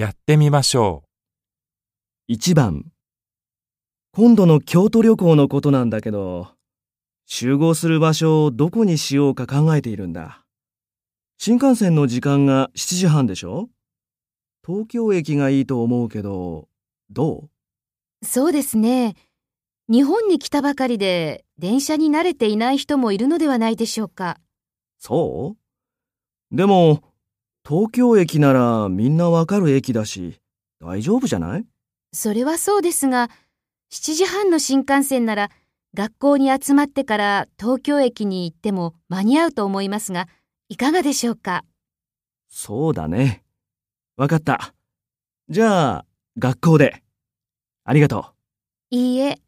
やってみましょ1番今度の京都旅行のことなんだけど、集合する場所をどこにしようか考えているんだ。新幹線の時間が7時半でしょ？東京駅がいいと思うけど、どう？そうですね。日本に来たばかりで電車に慣れていない人もいるのではないでしょうか。そう？でも、東京駅ならみんなわかる駅だし、大丈夫じゃない？それはそうですが、7時半の新幹線なら学校に集まってから東京駅に行っても間に合うと思いますが、いかがでしょうか？そうだね。わかった。じゃあ、学校で。ありがとう。いいえ。